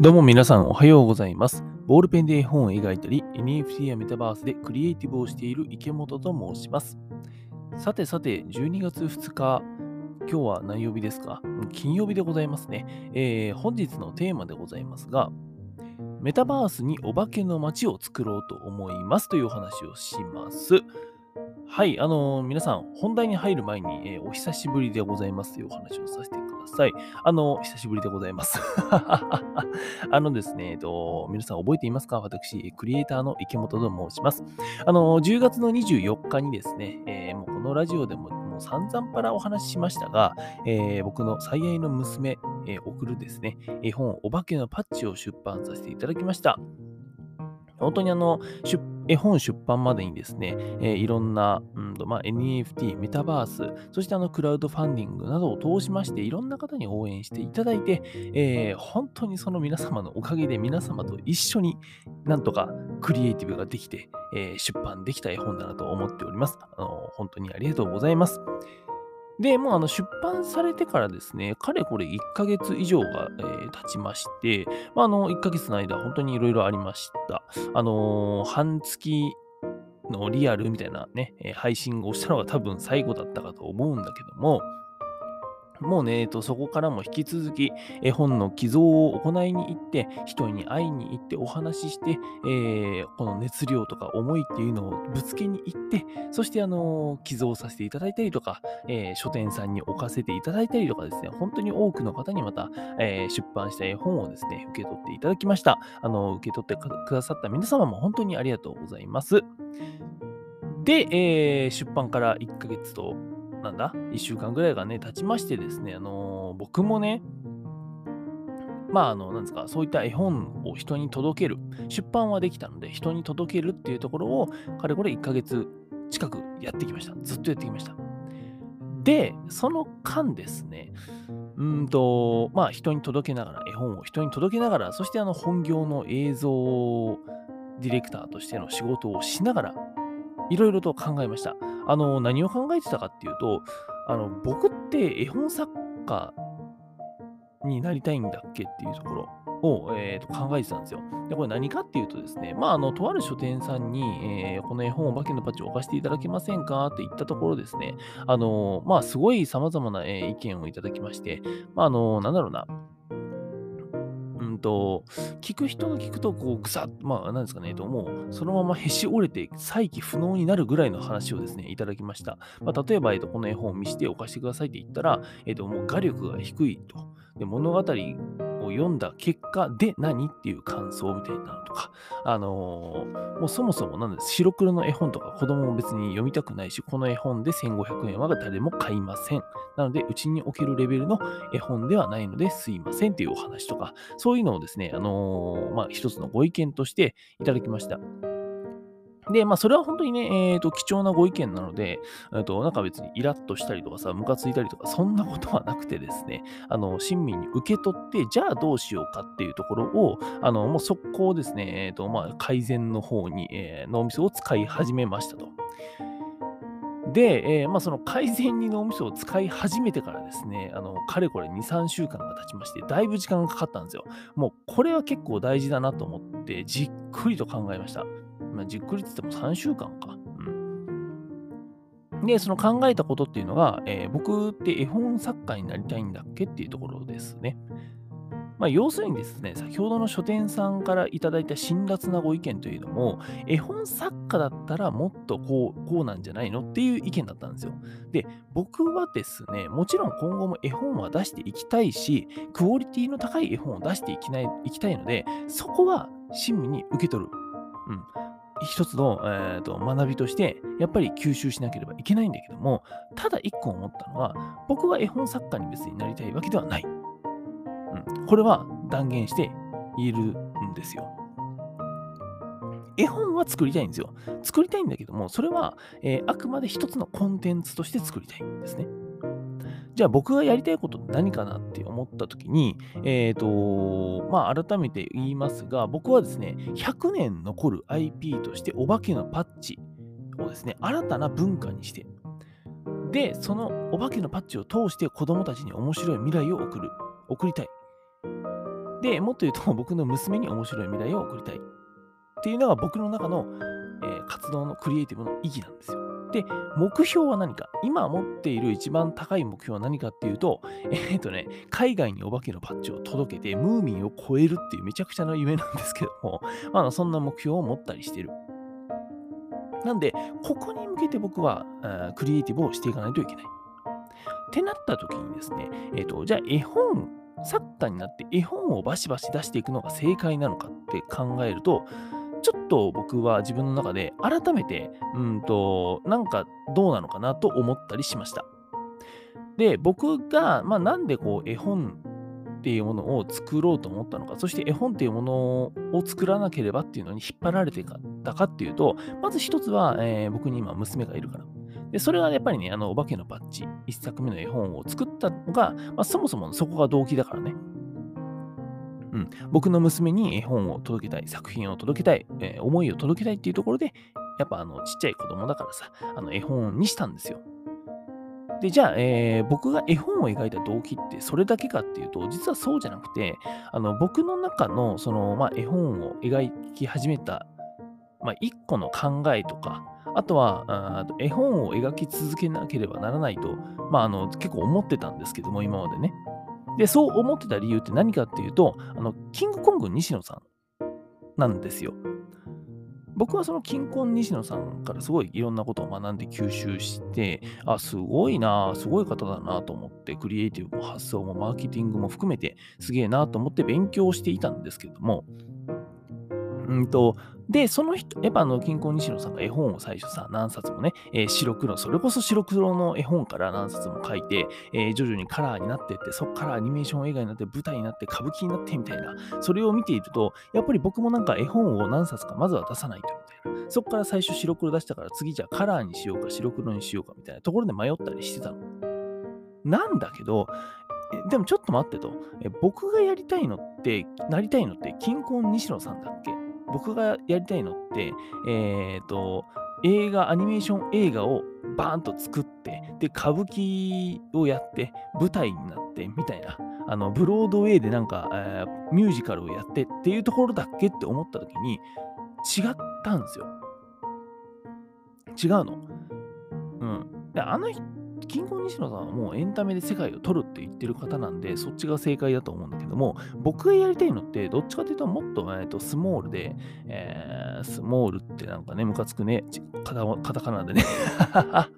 どうも皆さんおはようございます。ボールペンで絵本を描いたり、NFT やメタバースでクリエイティブをしている池本と申します。さてさて、12月2日、今日は何曜日ですか？金曜日でございますね、えー本日のテーマでございますが、メタバースにお化けの街を作ろうと思いますというお話をします。はい、あのー皆さん、本題に入る前に、えーお久しぶりでございますというお話をさせてください。あの久しぶりでございます。あのですね、えっと、皆さん覚えていますか？私、クリエイターの池本と申します。あの、10月の24日にですね、えーもうこのラジオでももう散々パラお話ししましたが、えー僕の最愛の娘、えー送るですね、絵本、お化けのパッチを出版させていただきました。本当にあの、出絵本出版までにですね、えーいろんな、うんまあ、NFT、メタバース、そしてあのクラウドファンディングなどを通しまして、いろんな方に応援していただいて、えー本当にその皆様のおかげで皆様と一緒になんとかクリエイティブができて、えー出版できた絵本だなと思っております。あの本当にありがとうございます。で、もうあの出版されてからですね、かれこれ1ヶ月以上が、えー経ちまして、まあ、あの1ヶ月の間、本当にいろいろありました。あのー半月のリアルみたいなね、配信をしたのが多分最後だったかと思うんだけども、もうね、えっと、そこからも引き続き絵本の寄贈を行いに行って、人に会いに行ってお話しして、えーこの熱量とか思いっていうのをぶつけに行って、そしてあの寄贈させていただいたりとか、えー書店さんに置かせていただいたりとかですね、本当に多くの方にまた、えー出版した絵本をですね、受け取っていただきました。あの、受け取ってくださった皆様も本当にありがとうございます。で、え出版から1ヶ月と、なんだ、1週間ぐらいがね、経ちましてですね、あのー僕もね、まあ、あの、なんですか、そういった絵本を人に届ける、出版はできたので、人に届けるっていうところを、かれこれ1ヶ月近くやってきました。ずっとやってきました。で、その間ですね、うんと、まあ、人に届けながら、絵本を人に届けながら、そしてあの、本業の映像ディレクターとしての仕事をしながら、いろいろと考えました。あの、何を考えてたかっていうと、あの、僕って絵本作家になりたいんだっけっていうところを、えーと考えてたんですよ。で、これ何かっていうとですね、まあ、あの、とある書店さんに、えーこの絵本お化けのパッチを置かせていただけませんかって言ったところですね、あの、まあ、すごい様々な、えー意見をいただきまして、まあ、あの、なんだろうな、うんと、聞く人が聞くと、こう、ぐさっ、まあ、なんですかね、えっと、もう、そのままへし折れて、再起不能になるぐらいの話をですね、いただきました。まあ、例えば、えっと、この絵本を見せてお貸してくださいって言ったら、えっと、もう画力が低いと。で、物語読んだ結果で何っていう感想みたいなのとか、あのーもうそもそもなんです、白黒の絵本とか子供も別に読みたくないし、この絵本で1500円は誰も買いません。なので、うちにおけるレベルの絵本ではないのですいませんっていうお話とか、そういうのをですね、あのーまあ、一つのご意見としていただきました。で、まあ、それは本当にね、えーと、貴重なご意見なので、えーと、なんか別にイラッとしたりとかさ、ムカついたりとか、そんなことはなくてですね、あの、親身に受け取って、じゃあどうしようかっていうところを、あの、もう速攻ですね、えーと、まあ、改善の方に、えー脳みそを使い始めましたと。で、えーまあ、その改善に脳みそを使い始めてからですね、あの、かれこれ2、3週間が経ちまして、だいぶ時間がかかったんですよ。もう、これは結構大事だなと思って、じっくりと考えました。まあ、じっくりって言っても3週間か。うん。で、その考えたことっていうのが、えー僕って絵本作家になりたいんだっけっていうところですね。まあ、要するにですね、先ほどの書店さんからいただいた辛辣なご意見というのも、絵本作家だったらもっとこう、こうなんじゃないのっていう意見だったんですよ。で、僕はですね、もちろん今後も絵本は出していきたいし、クオリティの高い絵本を出していきないいきたいので、そこは親身に受け取る。うん。一つの、えーと学びとして、やっぱり吸収しなければいけないんだけども、ただ一個思ったのは、僕は絵本作家に別になりたいわけではない。うん、これは断言して言えるんですよ。絵本は作りたいんですよ。作りたいんだけども、それは、えーあくまで一つのコンテンツとして作りたいんですね。じゃあ僕がやりたいことって何かなって思った時に、えっ、と、まあ改めて言いますが、僕はですね、100年残る IP としてお化けのパッチをですね、新たな文化にして、で、そのお化けのパッチを通して子供たちに面白い未来を送る、送りたい。で、もっと言うと、僕の娘に面白い未来を送りたい。っていうのが僕の中の、えー、活動のクリエイティブの意義なんですよ。で、目標は何か？今持っている一番高い目標は何かっていうと、えっ、ー、とね、海外にお化けのバッジを届けて、ムーミンを超えるっていうめちゃくちゃな夢なんですけども、まあ、そんな目標を持ったりしてる。なんで、ここに向けて僕は、クリエイティブをしていかないといけない。ってなった時にですね、えっ、ー、と、じゃあ絵本、作家になって絵本をバシバシ出していくのが正解なのかって考えると、と僕は自分の中で改めて、うんと、なんかどうなのかなと思ったりしました。で、僕が、まあ、なんでこう絵本っていうものを作ろうと思ったのか、そして絵本っていうものを作らなければっていうのに引っ張られてたかっていうと、まず一つは、えー、僕に今娘がいるから。で、それはやっぱりね、あの、お化けのバッジ、一作目の絵本を作ったのが、まあ、そもそもそこが動機だからね。うん、僕の娘に絵本を届けたい、作品を届けたい、えー、思いを届けたいっていうところで、やっぱあのちっちゃい子供だからさ、あの絵本にしたんですよ。で、じゃあ、えー、僕が絵本を描いた動機ってそれだけかっていうと、実はそうじゃなくて、あの僕の中のその、まあ、絵本を描き始めた、まあ、一個の考えとか、あとはあ絵本を描き続けなければならないと、まあ、あの結構思ってたんですけども、今までね。で、そう思ってた理由って何かっていうと、あの、キングコング西野さんなんですよ。僕はその金婚西野さんからすごいいろんなことを学んで吸収して、あ、すごいな、すごい方だなと思って、クリエイティブも発想もマーケティングも含めてすげえなと思って勉強していたんですけども、うんと、で、その人、やっぱあの、金庫西野さんが絵本を最初さ、何冊もね、えー、白黒、それこそ白黒の絵本から何冊も書いて、えー、徐々にカラーになってって、そこからアニメーション映画になって、舞台になって、歌舞伎になってみたいな、それを見ていると、やっぱり僕もなんか絵本を何冊かまずは出さないとみたいな。そこから最初白黒出したから、次じゃあカラーにしようか白黒にしようかみたいなところで迷ったりしてたの。なんだけど、でもちょっと待ってと、え僕がやりたいのって、なりたいのって、金婚西野さんだっけ？僕がやりたいのって、えっ、ー、と、映画、アニメーション映画をバーンと作って、で、歌舞伎をやって、舞台になってみたいな、あの、ブロードウェイでなんか、えー、ミュージカルをやってっていうところだっけって思った時に、違ったんですよ。違うの。うん。で、あの人、キング西野さんはもうエンタメで世界を取るって言ってる方なんで、そっちが正解だと思うんだけども、僕がやりたいのって、どっちかというともっと,、えー、とスモールで、えー、スモールってなんかね、ムカつくね、カタカタカナでね か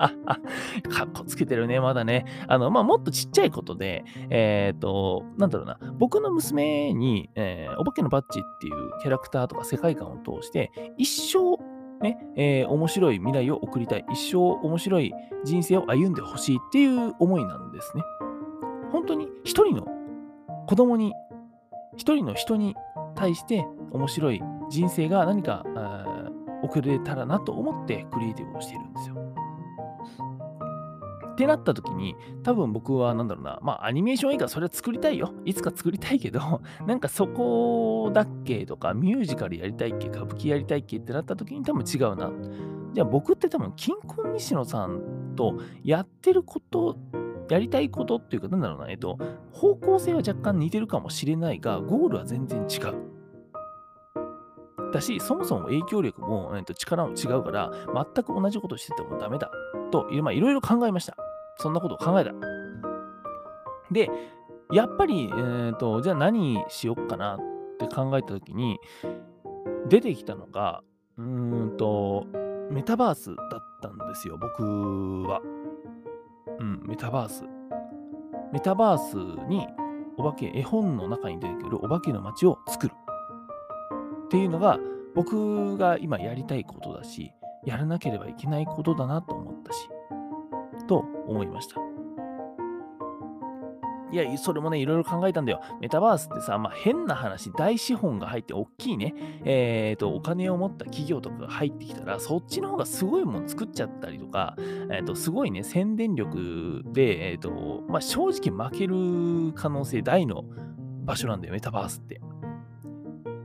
っこつけてるね、まだね。あの、まあ、もっとちっちゃいことで、えっ、ー、と、なんだろうな、僕の娘に、えー、お化けのバッジっていうキャラクターとか世界観を通して、一生ね、えー、面白い未来を送りたい。一生面白い人生を歩んでほしいっていう思いなんですね。本当に一人の子供に、一人の人に対して面白い人生が何か送れたらなと思ってクリエイティブをしているんですよ。ってなった時に、多分僕はなんだろうな、まあアニメーション映画それは作りたいよ。いつか作りたいけど、なんかそこだっけとか、ミュージカルやりたいっけ、歌舞伎やりたいっけってなった時に多分違うな。じゃあ僕って多分、金婚西野さんとやってること、やりたいことっていうか、なんだろうな、えっと、方向性は若干似てるかもしれないが、ゴールは全然違う。だし、そもそも影響力も、えっと、力も違うから、全く同じことしててもダメだ。と、まあ、いろいろ考えました。そんなことを考えた。で、やっぱり、えーと、じゃあ何しよっかなって考えたときに、出てきたのが、うーんと、メタバースだったんですよ、僕は。うん、メタバース。メタバースにお化け、絵本の中に出てくるお化けの街を作る。っていうのが、僕が今やりたいことだし、やらなければいけないことだなと思ったし、と思いました。いや、それもね、いろいろ考えたんだよ。メタバースってさ、まあ、変な話、大資本が入って、大きいね、えっ、ー、と、お金を持った企業とかが入ってきたら、そっちの方がすごいもの作っちゃったりとか、えっ、ー、と、すごいね、宣伝力で、えっ、ー、と、まあ、正直負ける可能性大の場所なんだよ、メタバースって。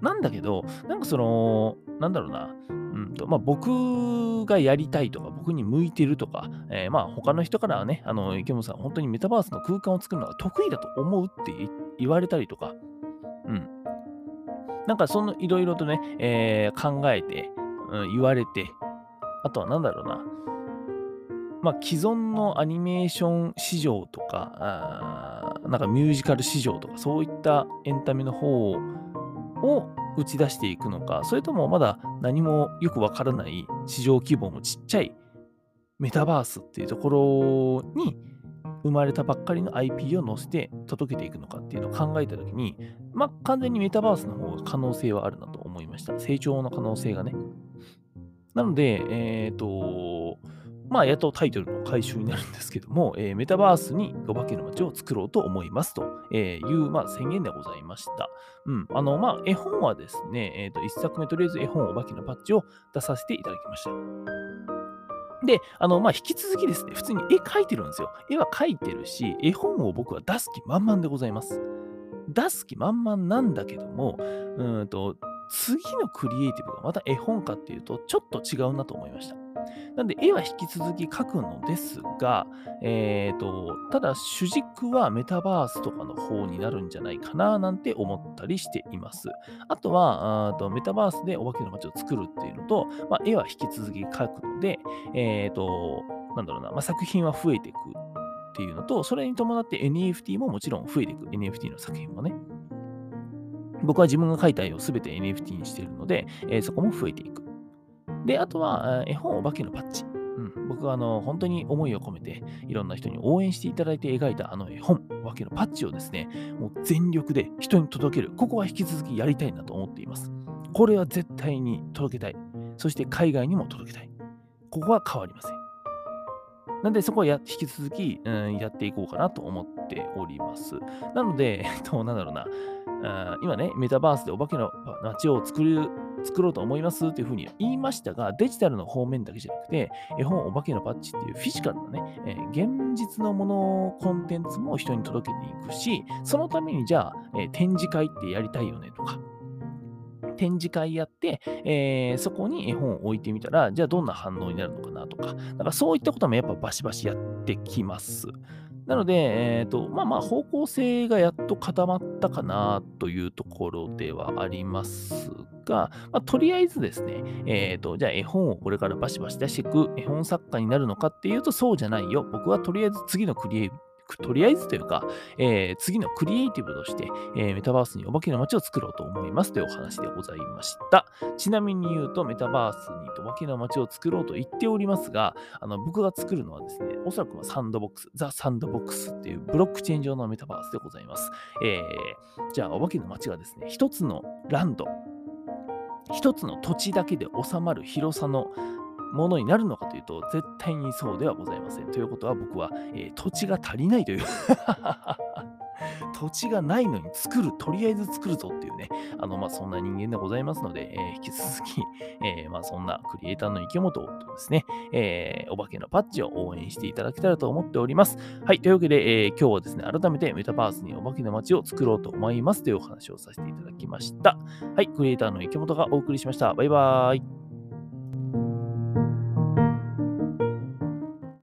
なんだけど、なんかその、なんだろうな、うんとまあ、僕がやりたいとか、僕に向いてるとか、えー、まあ他の人からはね、あの池本さん、本当にメタバースの空間を作るのが得意だと思うって言われたりとか、うん。なんかそのいろいろとね、えー、考えて、うん、言われて、あとは何だろうな、まあ、既存のアニメーション市場とか、あなんかミュージカル市場とか、そういったエンタメの方を打ち出していくのか、それともまだ何もよくわからない市場規模もちっちゃいメタバースっていうところに生まれたばっかりの IP を載せて届けていくのかっていうのを考えたときに、まあ、完全にメタバースの方が可能性はあるなと思いました。成長の可能性がね。なので、えっ、ー、と、まあ、やっとタイトルの回収になるんですけども、えー、メタバースにお化けの街を作ろうと思いますという、まあ、宣言でございました。うん。あの、まあ、絵本はですね、えっ、ー、と、一作目とりあえず絵本お化けのパッチを出させていただきました。で、あの、まあ、引き続きですね、普通に絵描いてるんですよ。絵は描いてるし、絵本を僕は出す気満々でございます。出す気満々なんだけども、うんと、次のクリエイティブがまた絵本かっていうと、ちょっと違うなと思いました。なんで、絵は引き続き描くのですが、えーと、ただ主軸はメタバースとかの方になるんじゃないかななんて思ったりしています。あとは、あとメタバースでお化けの街を作るっていうのと、まあ、絵は引き続き描くので、えーと、なんだろうな、まあ、作品は増えていくっていうのと、それに伴って NFT ももちろん増えていく。NFT の作品もね。僕は自分が描いた絵を全て NFT にしているので、えー、そこも増えていく。で、あとは、絵本お化けのパッチ。うん、僕はあの本当に思いを込めて、いろんな人に応援していただいて描いたあの絵本、お化けのパッチをですね、もう全力で人に届ける。ここは引き続きやりたいなと思っています。これは絶対に届けたい。そして海外にも届けたい。ここは変わりません。なんでそこはや引き続き、うん、やっていこうかなと思っております。なので、えっと、なんだろうな、あ今ね、メタバースでお化けの街を作る作ろうと思いますっていうふうに言いましたが、デジタルの方面だけじゃなくて、絵本お化けのパッチっていうフィジカルなね、えー、現実のもの、コンテンツも人に届けていくし、そのためにじゃあ、えー、展示会ってやりたいよねとか、展示会やって、えー、そこに絵本を置いてみたら、じゃあどんな反応になるのかなとか、だからそういったこともやっぱバシバシやってきます。なので、え、ー、と、まあまあ、方向性がやっと固まったかなというところではありますが、まあ、とりあえずですね、え、ー、と、じゃあ絵本をこれからバシバシ出していく絵本作家になるのかっていうと、そうじゃないよ。僕はとりあえず次のクリエイとりあえずというか、えー、次のクリエイティブとして、えー、メタバースにお化けの街を作ろうと思いますというお話でございました。ちなみに言うと、メタバースにお化けの街を作ろうと言っておりますが、あの僕が作るのはですね、おそらく Sandbox、The Sandbox っていうブロックチェーン上のメタバースでございます。えー、じゃあ、お化けの街がですね、一つのランド、一つの土地だけで収まる広さのものになるのかというと、絶対にそうではございません。ということは僕は、えー、土地が足りないという 土地がないのに作る、とりあえず作るぞっていうね、あの、まあ、そんな人間でございますので、えー、引き続き、えー、まあ、そんなクリエイターの池本とですね、えー、お化けのパッチを応援していただけたらと思っております。はい、というわけで、えー、今日はですね、改めてメタバースにお化けの街を作ろうと思いますというお話をさせていただきました。はい、クリエイターの池本がお送りしました。バイバーイ。